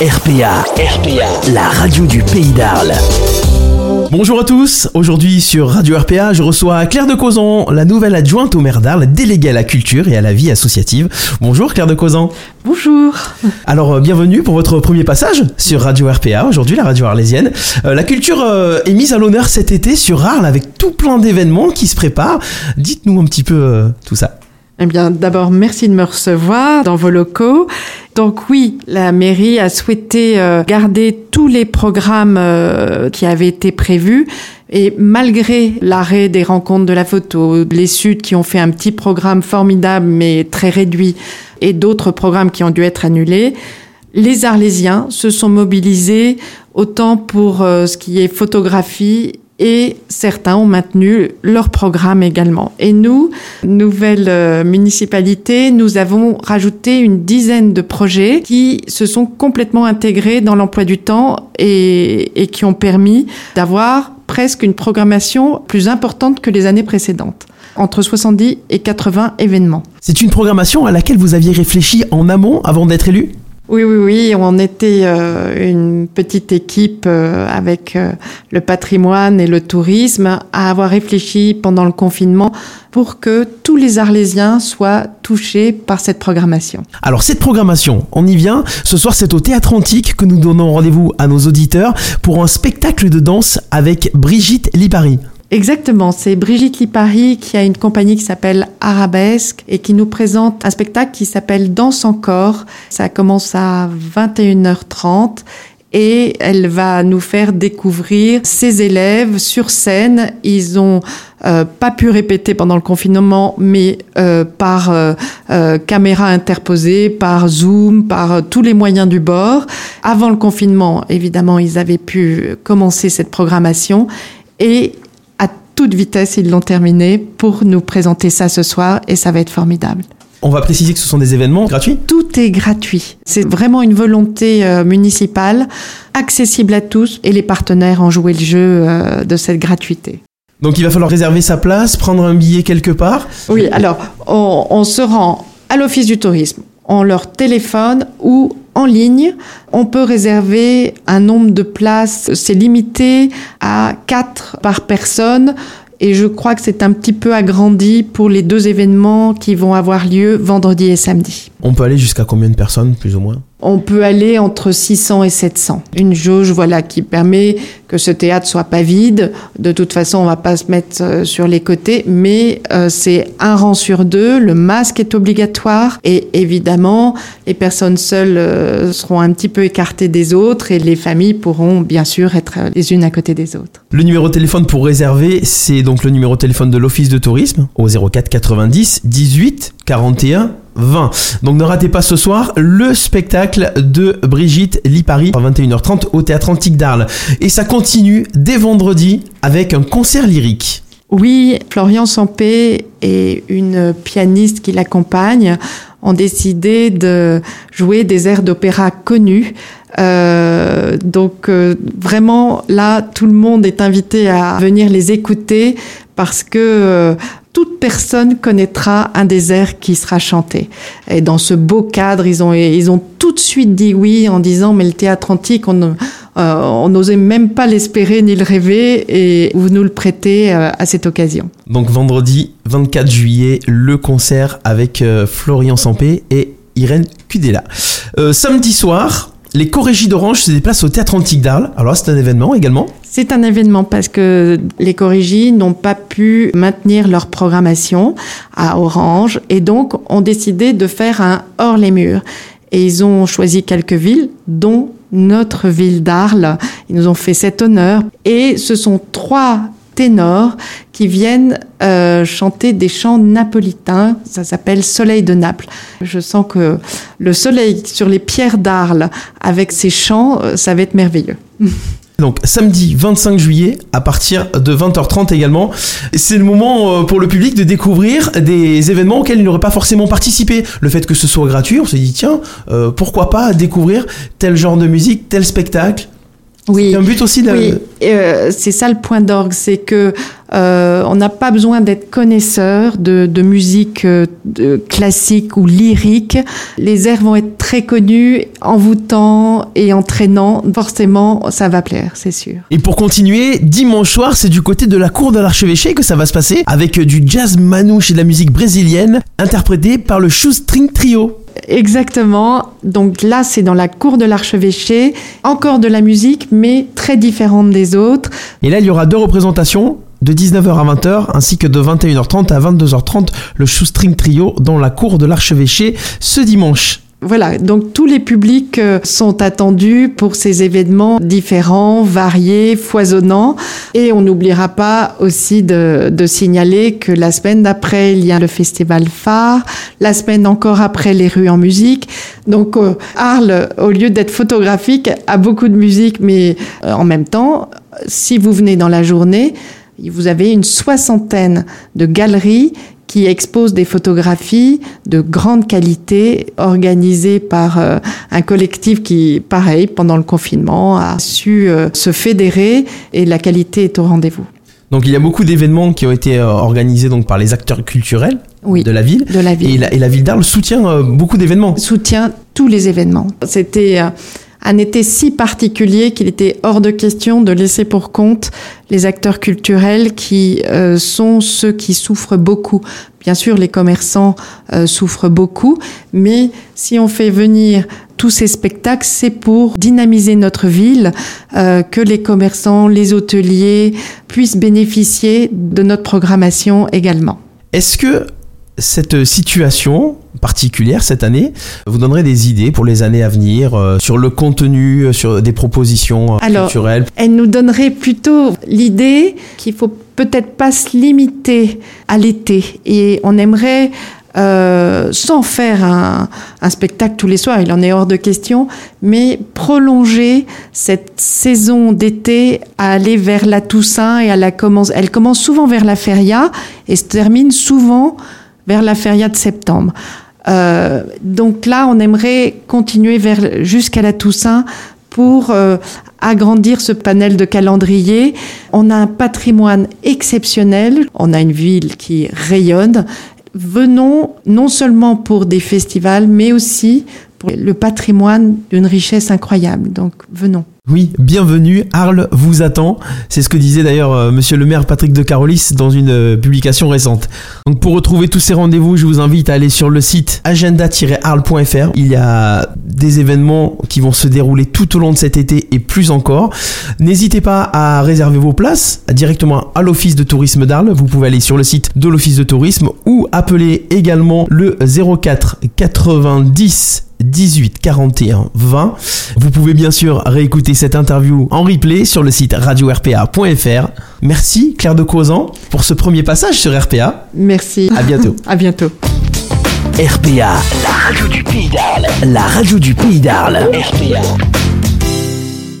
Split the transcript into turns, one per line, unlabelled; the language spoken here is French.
RPA, RPA, la radio du pays d'Arles. Bonjour à tous, aujourd'hui sur Radio RPA, je reçois Claire de Causan, la nouvelle adjointe au maire d'Arles, déléguée à la culture et à la vie associative. Bonjour Claire de Causan.
Bonjour.
Alors euh, bienvenue pour votre premier passage sur Radio RPA, aujourd'hui la radio arlésienne. Euh, la culture euh, est mise à l'honneur cet été sur Arles avec tout plein d'événements qui se préparent. Dites-nous un petit peu tout ça.
Eh bien, d'abord, merci de me recevoir dans vos locaux. Donc oui, la mairie a souhaité euh, garder tous les programmes euh, qui avaient été prévus. Et malgré l'arrêt des rencontres de la photo, les Suds qui ont fait un petit programme formidable mais très réduit, et d'autres programmes qui ont dû être annulés, les Arlésiens se sont mobilisés autant pour euh, ce qui est photographie et certains ont maintenu leur programme également. Et nous, nouvelle euh, municipalité, nous avons rajouté une dizaine de projets qui se sont complètement intégrés dans l'emploi du temps et, qui ont permis d'avoir presque une programmation plus importante que les années précédentes entre 70 et 80 événements.
C'est une programmation à laquelle vous aviez réfléchi en amont avant d'être élu?
Oui, oui, oui, on était euh, une petite équipe euh, avec euh, le patrimoine et le tourisme à avoir réfléchi pendant le confinement pour que tous les Arlésiens soient touchés par cette programmation.
Alors cette programmation, on y vient. Ce soir, c'est au Théâtre Antique que nous donnons rendez-vous à nos auditeurs pour un spectacle de danse avec Brigitte Lipari.
Exactement, c'est Brigitte Lipari qui a une compagnie qui s'appelle Arabesque et qui nous présente un spectacle qui s'appelle Danse encore. Ça commence à 21h30 et elle va nous faire découvrir ses élèves sur scène. Ils ont euh, pas pu répéter pendant le confinement, mais euh, par euh, caméra interposée, par Zoom, par tous les moyens du bord. Avant le confinement, évidemment, ils avaient pu commencer cette programmation et toute vitesse, ils l'ont terminé pour nous présenter ça ce soir et ça va être formidable.
On va préciser que ce sont des événements gratuits
Tout est gratuit. C'est vraiment une volonté euh, municipale, accessible à tous et les partenaires ont joué le jeu euh, de cette gratuité.
Donc il va falloir réserver sa place, prendre un billet quelque part
Oui, alors on, on se rend à l'Office du tourisme, on leur téléphone ou en ligne. On peut réserver un nombre de places, c'est limité à 4 par personne. Et je crois que c'est un petit peu agrandi pour les deux événements qui vont avoir lieu vendredi et samedi.
On peut aller jusqu'à combien de personnes, plus ou moins?
On peut aller entre 600 et 700. Une jauge, voilà, qui permet que ce théâtre soit pas vide. De toute façon, on va pas se mettre euh, sur les côtés, mais euh, c'est un rang sur deux. Le masque est obligatoire et évidemment, les personnes seules euh, seront un petit peu écartées des autres et les familles pourront bien sûr être les unes à côté des autres.
Le numéro de téléphone pour réserver, c'est donc le numéro de téléphone de l'Office de tourisme au 04 90 18 41 20. Donc ne ratez pas ce soir le spectacle de Brigitte Lipari à 21h30 au Théâtre Antique d'Arles. Et ça continue dès vendredi avec un concert lyrique.
Oui, Florian Sampé et une pianiste qui l'accompagne ont décidé de jouer des airs d'opéra connus. Euh, donc euh, vraiment là, tout le monde est invité à venir les écouter parce que euh, toute personne connaîtra un des airs qui sera chanté. Et dans ce beau cadre, ils ont, ils ont tout de suite dit oui en disant mais le théâtre antique, on euh, n'osait même pas l'espérer ni le rêver et vous nous le prêtez euh, à cette occasion.
Donc vendredi 24 juillet, le concert avec euh, Florian Sampé et Irène Cudella. samedi soir, les Corégies d'Orange se déplacent au Théâtre Antique d'Arles. Alors c'est un événement également
C'est un événement parce que les Corégies n'ont pas pu maintenir leur programmation à Orange et donc ont décidé de faire un hors les murs. Et ils ont choisi quelques villes, dont notre ville d'Arles. Ils nous ont fait cet honneur. Et ce sont trois ténors qui viennent euh, chanter des chants napolitains. Ça s'appelle Soleil de Naples. Je sens que le soleil sur les pierres d'Arles avec ces chants, euh, ça va être merveilleux.
Donc samedi 25 juillet à partir de 20h30 également. C'est le moment euh, pour le public de découvrir des événements auxquels il n'aurait pas forcément participé. Le fait que ce soit gratuit, on s'est dit tiens, pourquoi pas découvrir tel genre de musique, tel spectacle
Oui.
C'est un but aussi de...
Oui, euh, c'est ça le point d'orgue, c'est que euh, on n'a pas besoin d'être connaisseur de, de musique euh, de classique ou lyrique. Les airs vont être très connus, envoûtants et entraînants. Forcément, ça va plaire, c'est sûr.
Et pour continuer, dimanche soir, c'est du côté de la cour de l'archevêché que ça va se passer, avec du jazz manouche et de la musique brésilienne, interprété par le Shoestring Trio.
Exactement. Donc là, c'est dans la cour de l'archevêché. Encore de la musique, mais très différente des autres.
Et là, il y aura deux représentations de 19h à 20h ainsi que de 21h30 à 22h30 le Shoestring Trio dans la cour de l'archevêché ce dimanche.
Voilà, donc tous les publics euh, sont attendus pour ces événements différents, variés, foisonnants. Et on n'oubliera pas aussi de, de, signaler que la semaine d'après, il y a le festival phare, la semaine encore après, les rues en musique. Donc euh, Arles, au lieu d'être photographique, a beaucoup de musique, mais euh, en même temps, si vous venez dans la journée, vous avez une soixantaine de galeries qui exposent des photographies de grande qualité organisées par euh, un collectif qui, pareil, pendant le confinement, a su euh, se fédérer et la qualité est au rendez-vous.
Donc il y a beaucoup d'événements qui ont été euh, organisés donc par les acteurs culturels
oui,
de la ville.
De la ville.
Et la, et la ville d'Arles soutient beaucoup d'événements.
Soutient tous les événements. C'était un été si particulier qu'il était hors de question de laisser pour compte les acteurs culturels qui euh, sont ceux qui souffrent beaucoup. Bien sûr, les commerçants euh, souffrent beaucoup, mais si on fait venir tous ces spectacles, c'est pour dynamiser notre ville, euh, que les commerçants, les hôteliers puissent bénéficier de notre programmation également.
Est-ce que cette situation particulière cette année vous donnerait des idées pour les années à venir euh, sur le contenu, euh, sur des propositions euh,
Alors,
culturelles?
Elle nous donnerait plutôt l'idée qu'il faut peut-être pas se limiter à l'été et on aimerait euh, sans faire un, un, spectacle tous les soirs, il en est hors de question, mais prolonger cette saison d'été à aller vers la Toussaint et à la commence. Elle commence souvent vers la feria et se termine souvent vers la feria de septembre. Euh, donc là, on aimerait continuer vers jusqu'à la Toussaint pour euh, agrandir ce panel de calendrier. On a un patrimoine exceptionnel, on a une ville qui rayonne. Venons non seulement pour des festivals, mais aussi pour le patrimoine d'une richesse incroyable. Donc venons.
Oui, bienvenue, Arles vous attend. C'est ce que disait d'ailleurs euh, monsieur le maire Patrick de Carolis dans une euh, publication récente. Donc pour retrouver tous ces rendez-vous, je vous invite à aller sur le site agenda-arles.fr. Il y a des événements qui vont se dérouler tout au long de cet été et plus encore. N'hésitez pas à réserver vos places directement à l'office de tourisme d'Arles. Vous pouvez aller sur le site de l'office de tourisme ou appeler également le 04 90 18 41 20. Vous pouvez bien sûr réécouter cette interview en replay sur le site radio-rpa.fr. Merci Claire de Causant pour ce premier passage sur RPA.
Merci.
À bientôt.
à bientôt.
RPA, la radio du Pays d'Arles. La radio du Pays d'Arles. RPA.